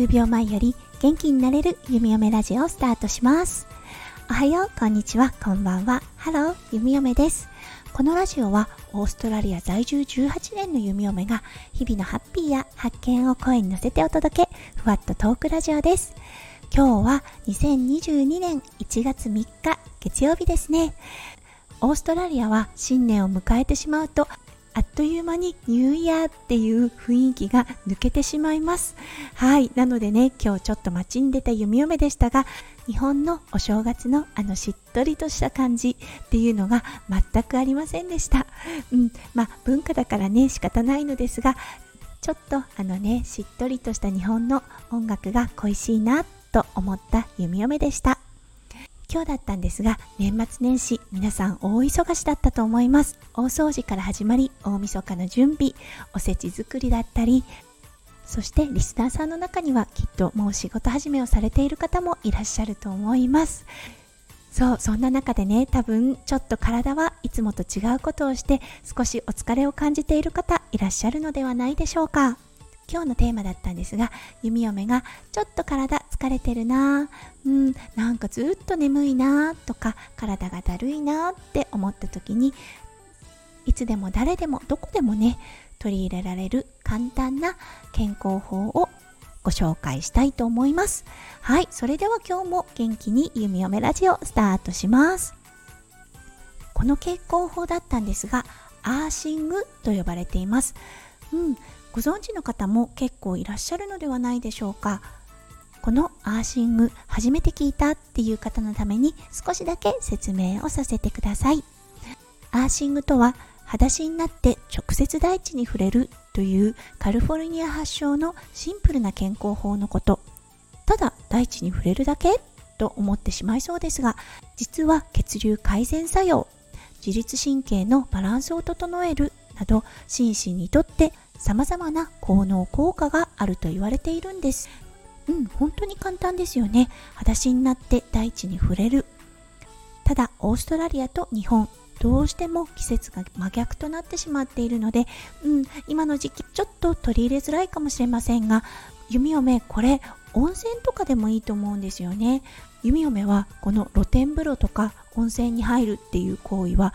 数秒前より元気になれる弓嫁ラジオをスタートします。おはようこんにちは。こんばんは。ハロー弓嫁です。このラジオはオーストラリア在住18年の弓嫁が日々のハッピーや発見を声に乗せてお届けふわっとトークラジオです。今日は2022年1月3日月曜日ですね。オーストラリアは新年を迎えてしまうとあっという間にニューイヤーっていう雰囲気が抜けてしまいます。はい。なのでね、今日ちょっと街に出た弓嫁でしたが、日本のお正月のあのしっとりとした感じっていうのが全くありませんでした。うん。まあ文化だからね、仕方ないのですが、ちょっとあのね、しっとりとした日本の音楽が恋しいなと思った弓嫁でした。今日だったんですが年末年始皆さん大忙しだったと思います。大掃除から始まり大晦日の準備おせち作りだったりそしてリスナーさんの中にはきっともう仕事始めをされている方もいらっしゃると思います。そうそんな中でね多分ちょっと体はいつもと違うことをして少しお疲れを感じている方いらっしゃるのではないでしょうか。今日のテーマだったんですが弓嫁がちょっと体疲れてるな。うんなんかずっと眠いなとか体がだるいなって思った時にいつでも誰でもどこでもね取り入れられる簡単な健康法をご紹介したいと思います。はいそれでは今日も元気に弓嫁ラジオスタートします。この健康法だったんですがアーシングと呼ばれています。うんご存知の方も結構いらっしゃるのではないでしょうか。このアーシング初めて聞いたっていう方のために少しだけ説明をさせてください。アーシングとは裸足になって直接大地に触れるというカリフォルニア発祥のシンプルな健康法のこと。ただ大地に触れるだけと思ってしまいそうですが実は血流改善作用自律神経のバランスを整えるなど心身にとって様々な効能効果があると言われているんです。うん本当に簡単ですよね。裸足になって大地に触れる。ただオーストラリアと日本どうしても季節が真逆となってしまっているので、うん、今の時期ちょっと取り入れづらいかもしれませんが弓嫁これ温泉とかでもいいと思うんですよね。弓嫁はこの露天風呂とか温泉に入るっていう行為は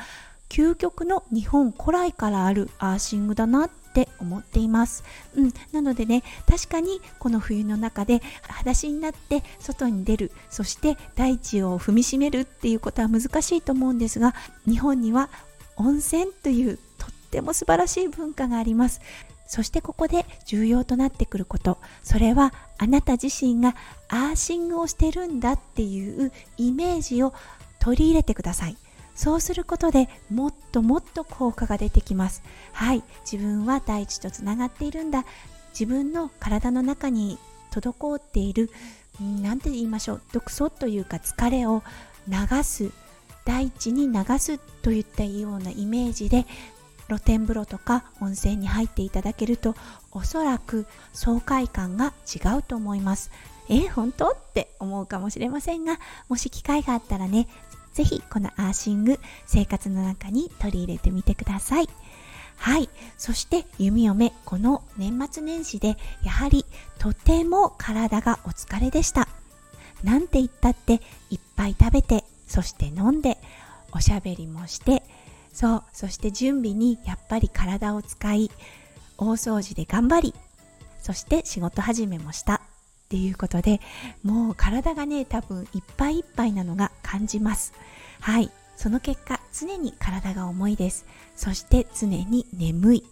究極の日本古来からあるアーシングだなって思っています、うん、なのでね確かにこの冬の中で裸足になって外に出るそして大地を踏みしめるっていうことは難しいと思うんですが日本には温泉というとっても素晴らしい文化があります。そしてここで重要となってくること。それはあなた自身がアーシングをしてるんだっていうイメージを取り入れてください。そうすることでもっともっと効果が出てきます。はい。自分は大地とつながっているんだ。自分の体の中に滞っている何て言いましょう。毒素というか疲れを流す。大地に流すといったようなイメージで露天風呂とか温泉に入っていただけるとおそらく爽快感が違うと思います。え本当？って思うかもしれませんがもし機会があったらねぜひこのアーシング生活の中に取り入れてみてください。はい。そして弓嫁、この年末年始でやはりとても体がお疲れでした。なんて言ったっていっぱい食べて、そして飲んで、おしゃべりもして、そう、そして準備にやっぱり体を使い、大掃除で頑張り、そして仕事始めもした。っていうことでもう体がね多分いっぱいいっぱいなのが感じます。はい。その結果常に体が重いです。そして常に眠い。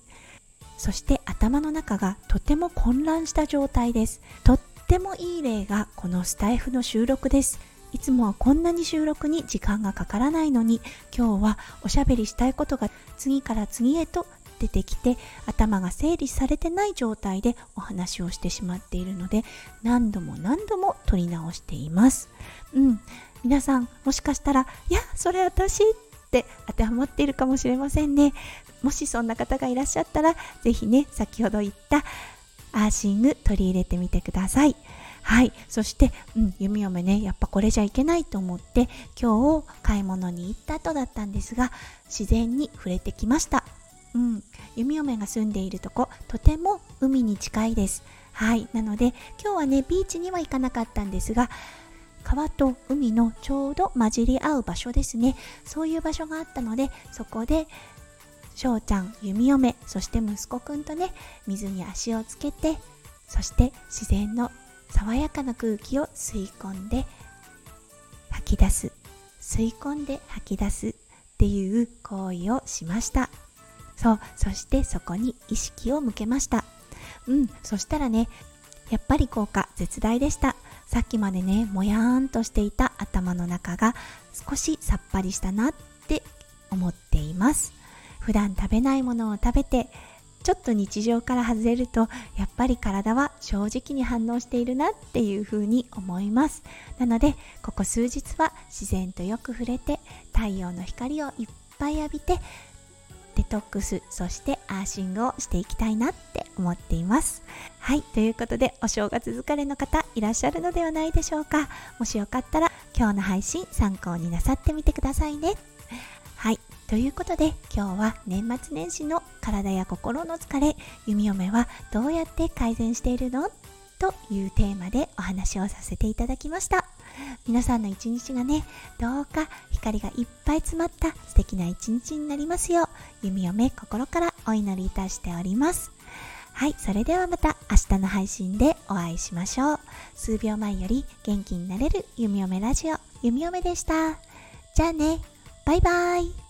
そして頭の中がとても混乱した状態です。とってもいい例がこのスタイフの収録です。いつもはこんなに収録に時間がかからないのに今日はおしゃべりしたいことが次から次へと出てきて頭が整理されてない状態でお話をしてしまっているので何度も何度も撮り直しています。うん、皆さんもしかしたら「いやそれ私」って当てはまっているかもしれませんね。もしそんな方がいらっしゃったら是非ね先ほど言ったアーシング取り入れてみてください。はい。そして、うん、弓嫁ね、やっぱこれじゃいけないと思って、今日買い物に行った後だったんですが、自然に触れてきました。うん、弓嫁が住んでいるとことても海に近いですはいなので今日はねビーチには行かなかったんですが川と海のちょうど混じり合う場所ですね。そういう場所があったのでそこで翔ちゃん弓嫁そして息子くんとね水に足をつけてそして自然の爽やかな空気を吸い込んで吐き出す。吸い込んで吐き出す。っていう行為をしました。そう。そしてそこに意識を向けました。うん。そしたらねやっぱり効果絶大でした。さっきまでねもやーんとしていた頭の中が少しさっぱりしたなって思っています。普段食べないものを食べてちょっと日常から外れるとやっぱり体は正直に反応しているなっていうふうに思います。なのでここ数日は自然とよく触れて太陽の光をいっぱい浴びてトックスそしてアーシングをしていきたいなって思っています。はいということでお正月疲れの方いらっしゃるのではないでしょうか。もしよかったら今日の配信参考になさってみてくださいね。はいということで今日は年末年始の体や心の疲れ弓嫁はどうやって改善しているの？というテーマでお話をさせていただきました。皆さんの一日がねどうか光がいっぱい詰まった素敵な一日になりますよう弓嫁心からお祈りいたしております。はいそれではまた明日の配信でお会いしましょう。数秒前より元気になれる弓嫁ラジオ弓嫁でした。じゃあねバイバイ。